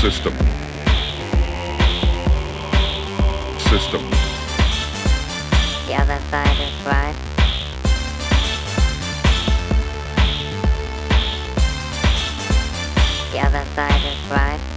System. System. The other side is right. The other side is right.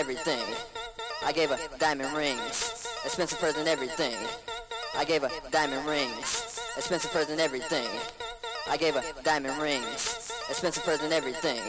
Everything. I gave her diamond rings, expensive than everything. I gave her diamond rings, expensive than everything. I gave her diamond rings, expensive than everything.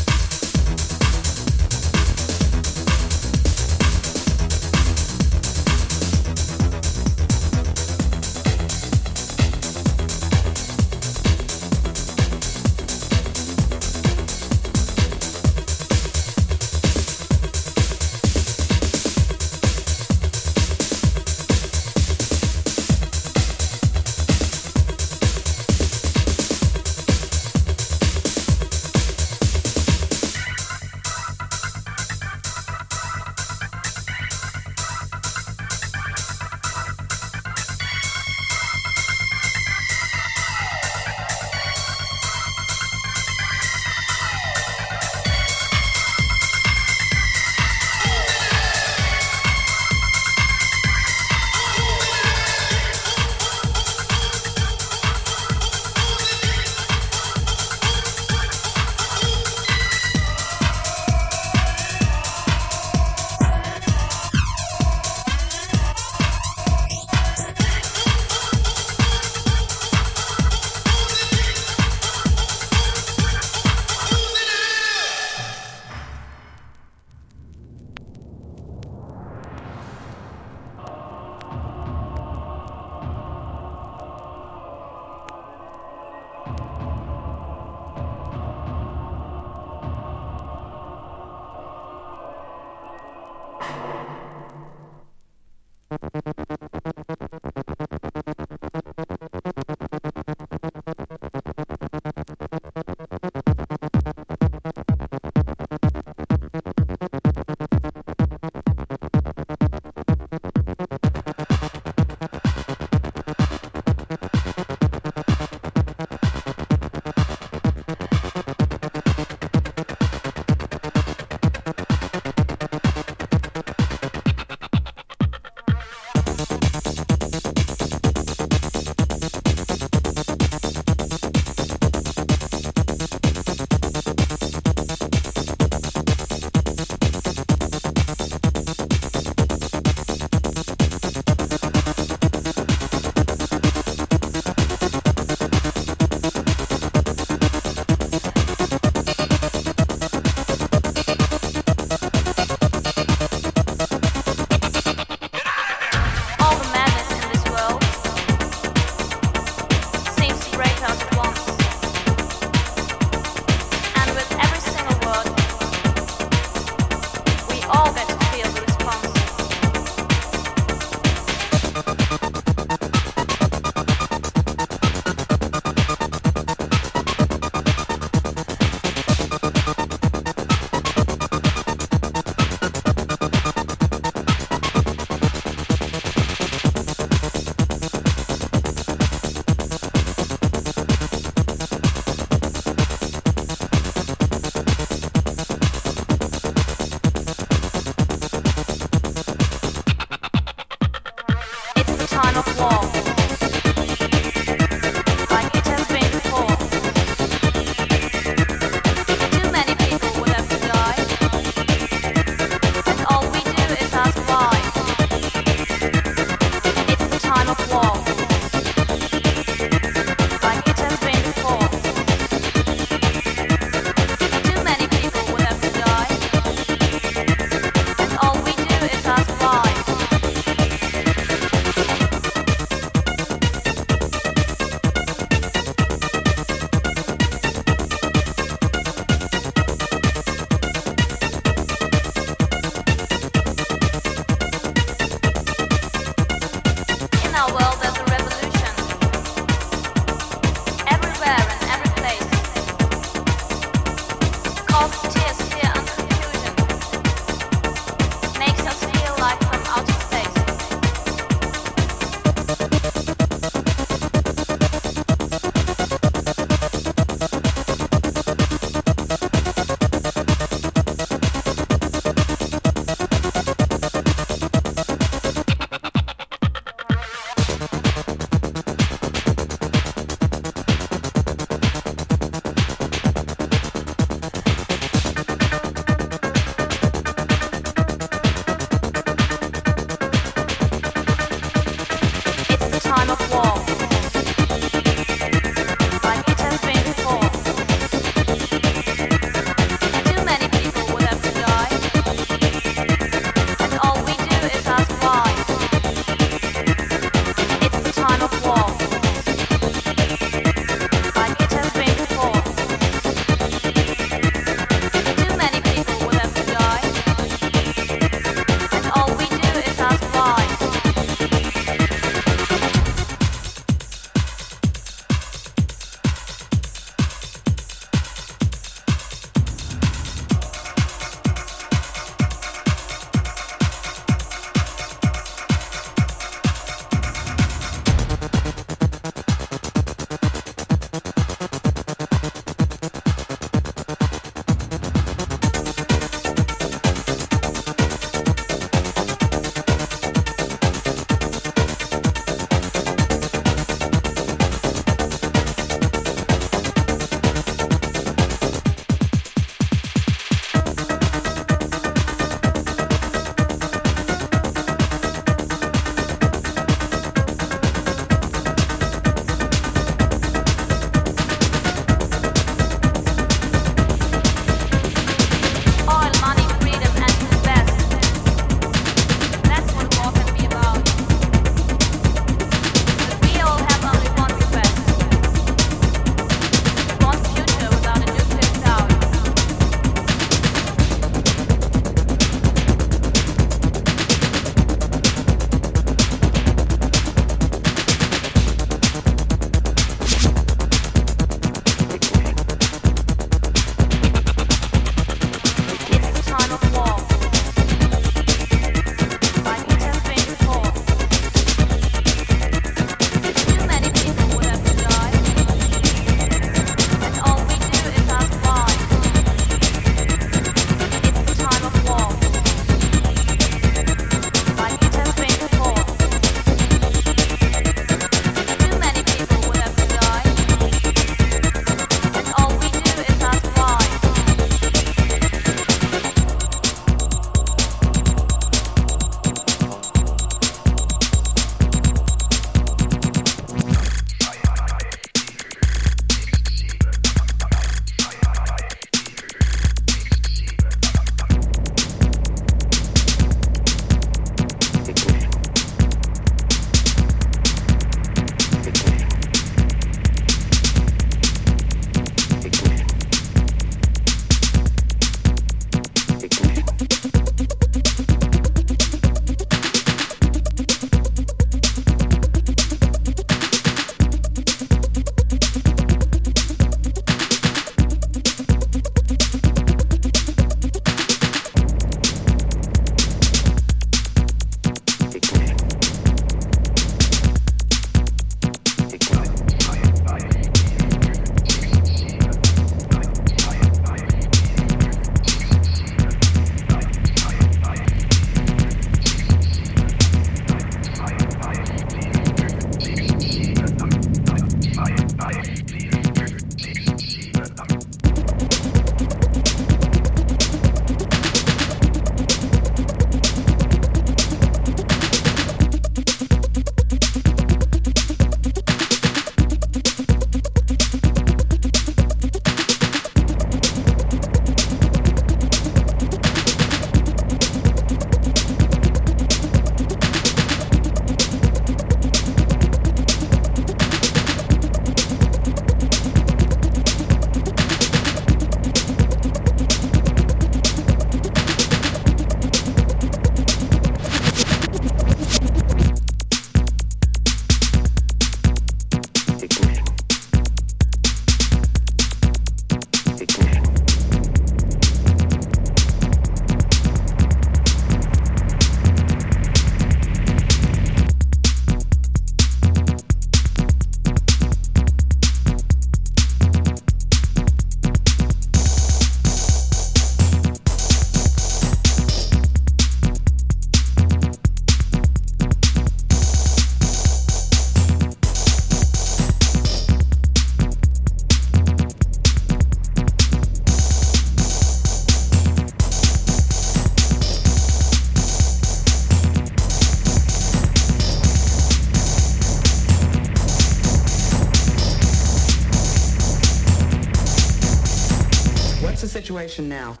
Situation now?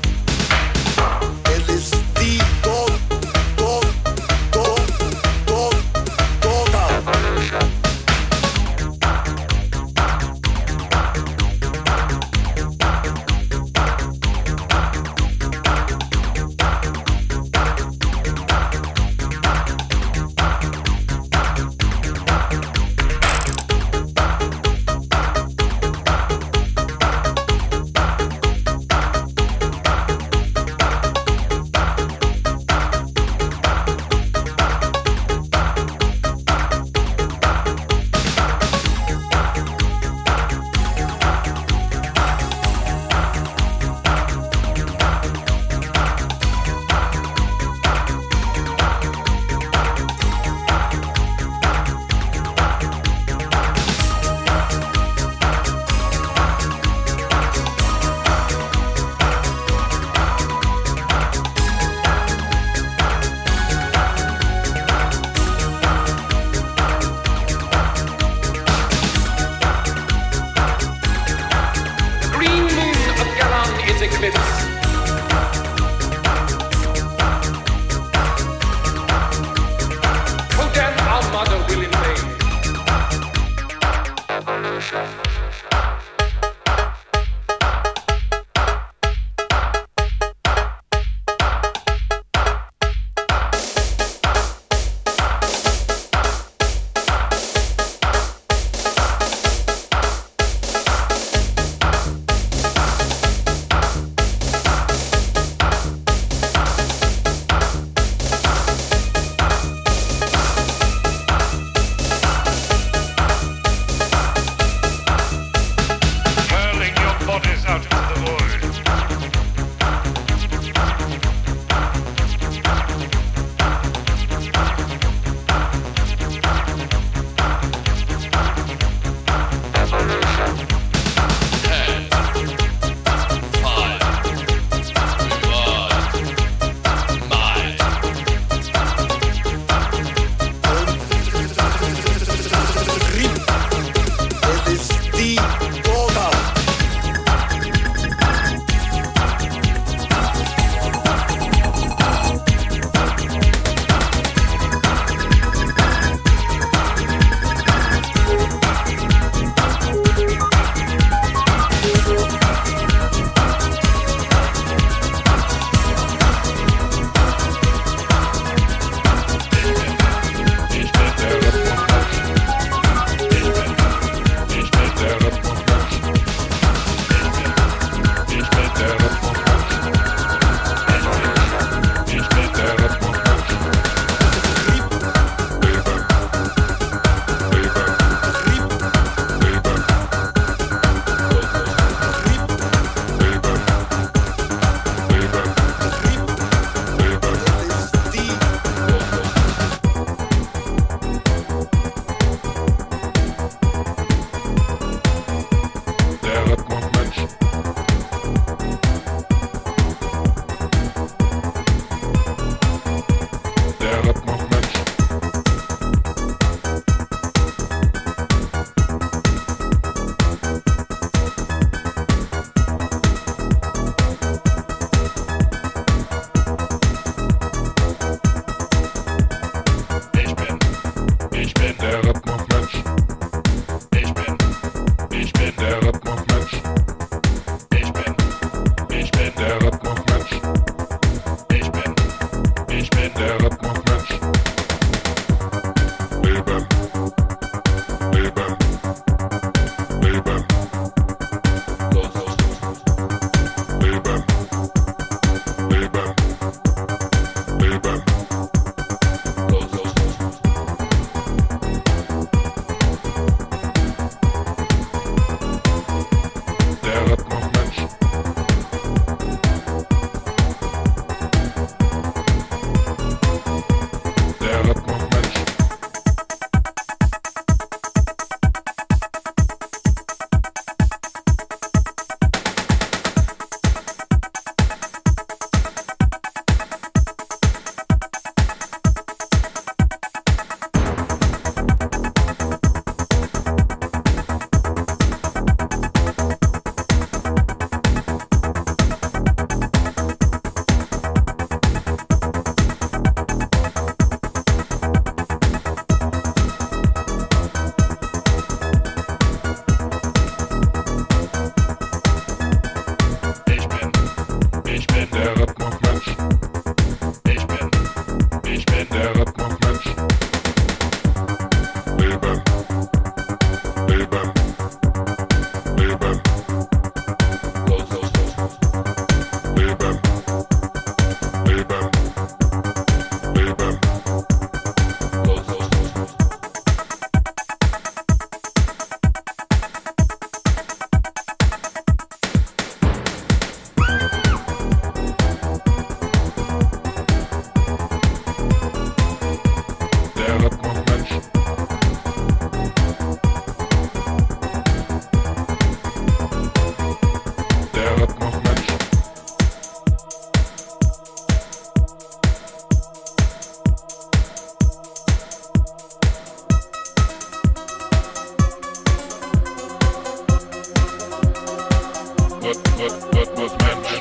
Businessman